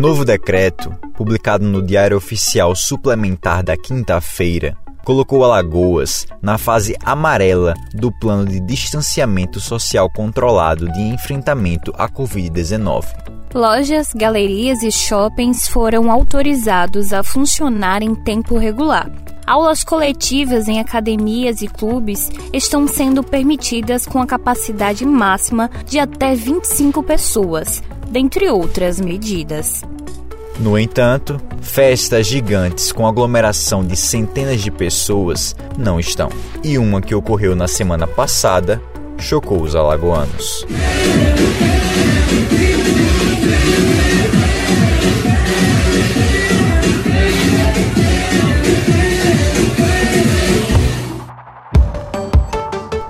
novo decreto, publicado no Diário Oficial Suplementar da quinta-feira, colocou Alagoas na fase amarela do plano de distanciamento social controlado de enfrentamento à Covid-19. Lojas, galerias e shoppings foram autorizados a funcionar em tempo regular. Aulas coletivas em academias e clubes estão sendo permitidas com a capacidade máxima de até 25 pessoas, dentre outras medidas. No entanto, festas gigantes com aglomeração de centenas de pessoas não estão. E uma que ocorreu na semana passada chocou os alagoanos.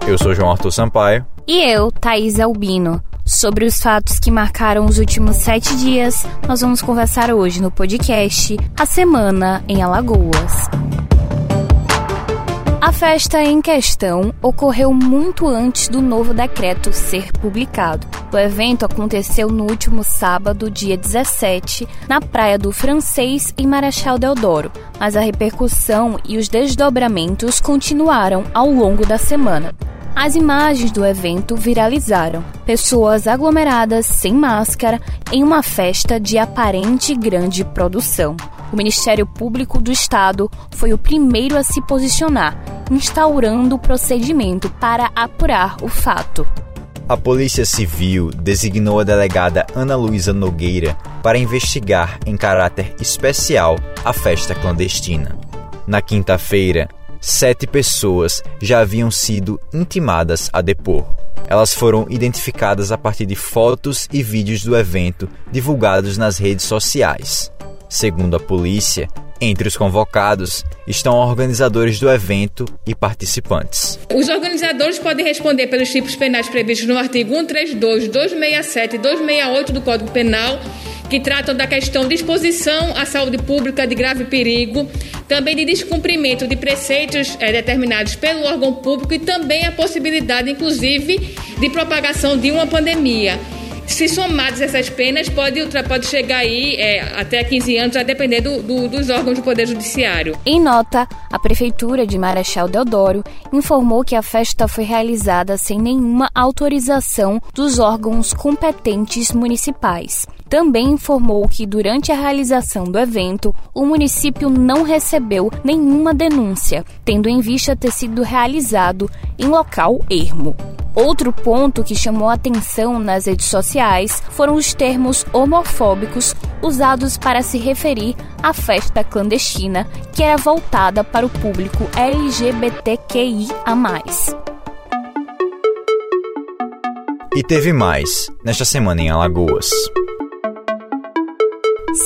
Eu sou João Arthur Sampaio. E eu, Thaís Albino. Sobre os fatos que marcaram os últimos sete dias, nós vamos conversar hoje no podcast A Semana em Alagoas. A festa em questão ocorreu muito antes do novo decreto ser publicado. O evento aconteceu no último sábado, dia 17, na Praia do Francês, em Marechal Deodoro, mas a repercussão e os desdobramentos continuaram ao longo da semana. As imagens do evento viralizaram. Pessoas aglomeradas sem máscara em uma festa de aparente grande produção. O Ministério Público do Estado foi o primeiro a se posicionar, instaurando o procedimento para apurar o fato. A Polícia Civil designou a delegada Ana Luísa Nogueira para investigar em caráter especial a festa clandestina. Na quinta-feira, sete pessoas já haviam sido intimadas a depor. Elas foram identificadas a partir de fotos e vídeos do evento divulgados nas redes sociais. Segundo a polícia, entre os convocados estão organizadores do evento e participantes. Os organizadores podem responder pelos tipos penais previstos no artigo 132, 267 e 268 do Código Penal que tratam da questão de exposição à saúde pública de grave perigo, também de descumprimento de preceitos é, determinados pelo órgão público e também a possibilidade, inclusive, de propagação de uma pandemia. Se somadas essas penas, pode, pode chegar aí é, até 15 anos, a depender do, do, dos órgãos do Poder Judiciário. Em nota, a Prefeitura de Marechal Deodoro informou que a festa foi realizada sem nenhuma autorização dos órgãos competentes municipais. Também informou que durante a realização do evento, o município não recebeu nenhuma denúncia, tendo em vista ter sido realizado em local ermo. Outro ponto que chamou atenção nas redes sociais foram os termos homofóbicos usados para se referir à festa clandestina, que era voltada para o público LGBTQIA. E teve mais nesta semana em Alagoas.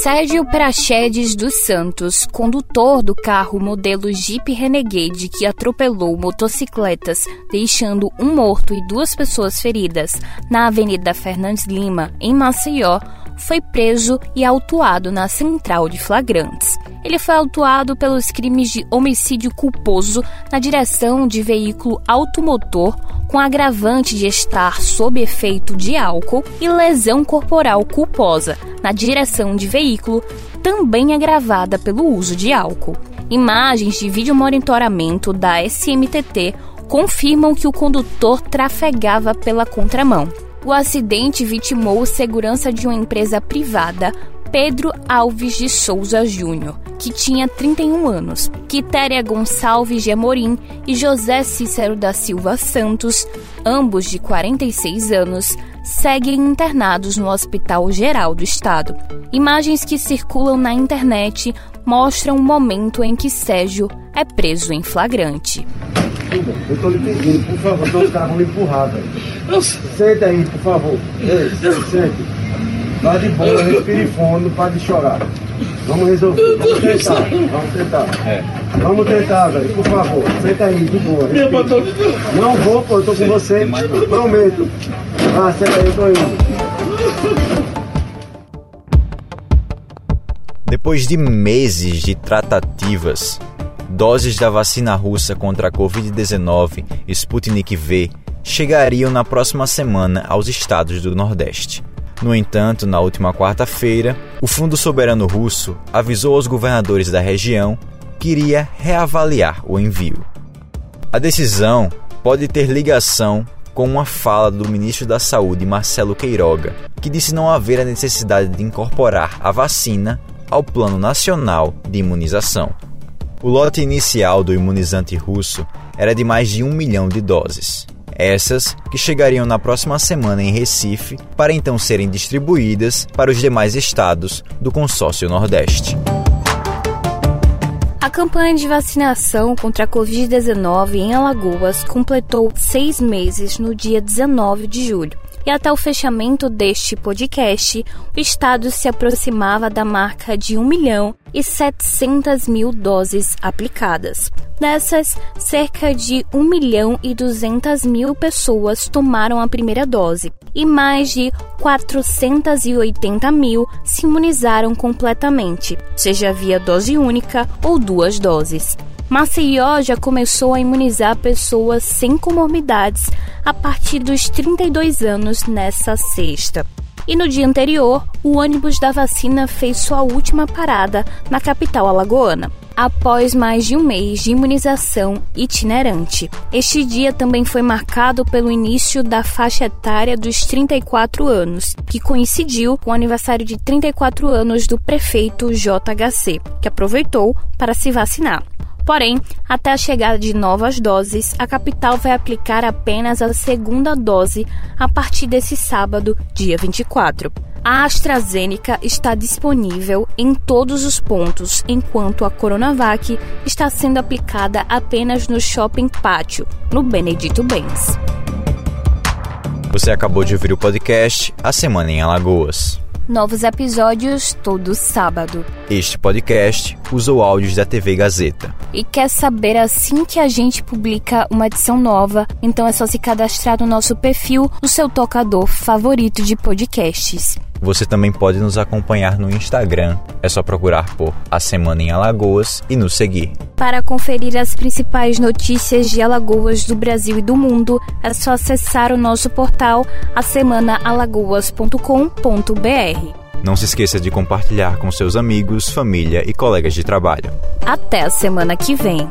Sérgio Prachedes dos Santos, condutor do carro modelo Jeep Renegade que atropelou motocicletas, deixando um morto e duas pessoas feridas na Avenida Fernandes Lima, em Maceió, foi preso e autuado na Central de Flagrantes. Ele foi autuado pelos crimes de homicídio culposo na direção de veículo automotor com agravante de estar sob efeito de álcool e lesão corporal culposa na direção de veículo, também agravada pelo uso de álcool. Imagens de vídeo monitoramento da SMTT confirmam que o condutor trafegava pela contramão. O acidente vitimou segurança de uma empresa privada Pedro Alves de Souza Júnior, que tinha 31 anos, Quitéria Gonçalves de Amorim e José Cícero da Silva Santos, ambos de 46 anos, seguem internados no Hospital Geral do Estado. Imagens que circulam na internet mostram o momento em que Sérgio é preso em flagrante. Eu tô lhe pedindo, por favor, então os caras vão me empurrar, velho. Senta aí, por favor. Ei, sente. Tá de boa, respire fundo, não pode chorar. Vamos resolver, vamos tentar, vamos tentar. É. Vamos tentar, velho, por favor. Senta aí, de boa. Respire. Não vou, pô, eu tô com você, prometo. Ah, senta aí, eu tô indo. Depois de meses de tratativas, doses da vacina russa contra a Covid-19 Sputnik V chegariam na próxima semana aos estados do Nordeste. No entanto, na última quarta-feira, o Fundo Soberano Russo avisou aos governadores da região que iria reavaliar o envio. A decisão pode ter ligação com uma fala do ministro da Saúde, Marcelo Queiroga, que disse não haver a necessidade de incorporar a vacina ao Plano Nacional de Imunização. O lote inicial do imunizante russo era de mais de um milhão de doses. Essas que chegariam na próxima semana em Recife para então serem distribuídas para os demais estados do consórcio Nordeste. A campanha de vacinação contra a Covid-19 em Alagoas completou seis meses no dia 19 de julho. E até o fechamento deste podcast, o estado se aproximava da marca de 1 milhão e 700 mil doses aplicadas. Dessas, cerca de 1 milhão e 200 mil pessoas tomaram a primeira dose e mais de 480 mil se imunizaram completamente, seja via dose única ou duas doses. Maceió já começou a imunizar pessoas sem comorbidades a partir dos 32 anos nessa sexta. E no dia anterior, o ônibus da vacina fez sua última parada na capital alagoana, após mais de um mês de imunização itinerante. Este dia também foi marcado pelo início da faixa etária dos 34 anos, que coincidiu com o aniversário de 34 anos do prefeito JHC, que aproveitou para se vacinar. Porém, até a chegada de novas doses, a capital vai aplicar apenas a segunda dose a partir desse sábado, dia 24. A AstraZeneca está disponível em todos os pontos, enquanto a Coronavac está sendo aplicada apenas no Shopping Pátio, no Benedito Benz. Você acabou de ouvir o podcast A Semana em Alagoas. Novos episódios todo sábado. Este podcast usou áudios da TV Gazeta. E quer saber assim que a gente publica uma edição nova? Então é só se cadastrar no nosso perfil no seu tocador favorito de podcasts. Você também pode nos acompanhar no Instagram. É só procurar por A Semana em Alagoas e nos seguir. Para conferir as principais notícias de Alagoas do Brasil e do mundo, é só acessar o nosso portal asemanaalagoas.com.br. Não se esqueça de compartilhar com seus amigos, família e colegas de trabalho. Até a semana que vem.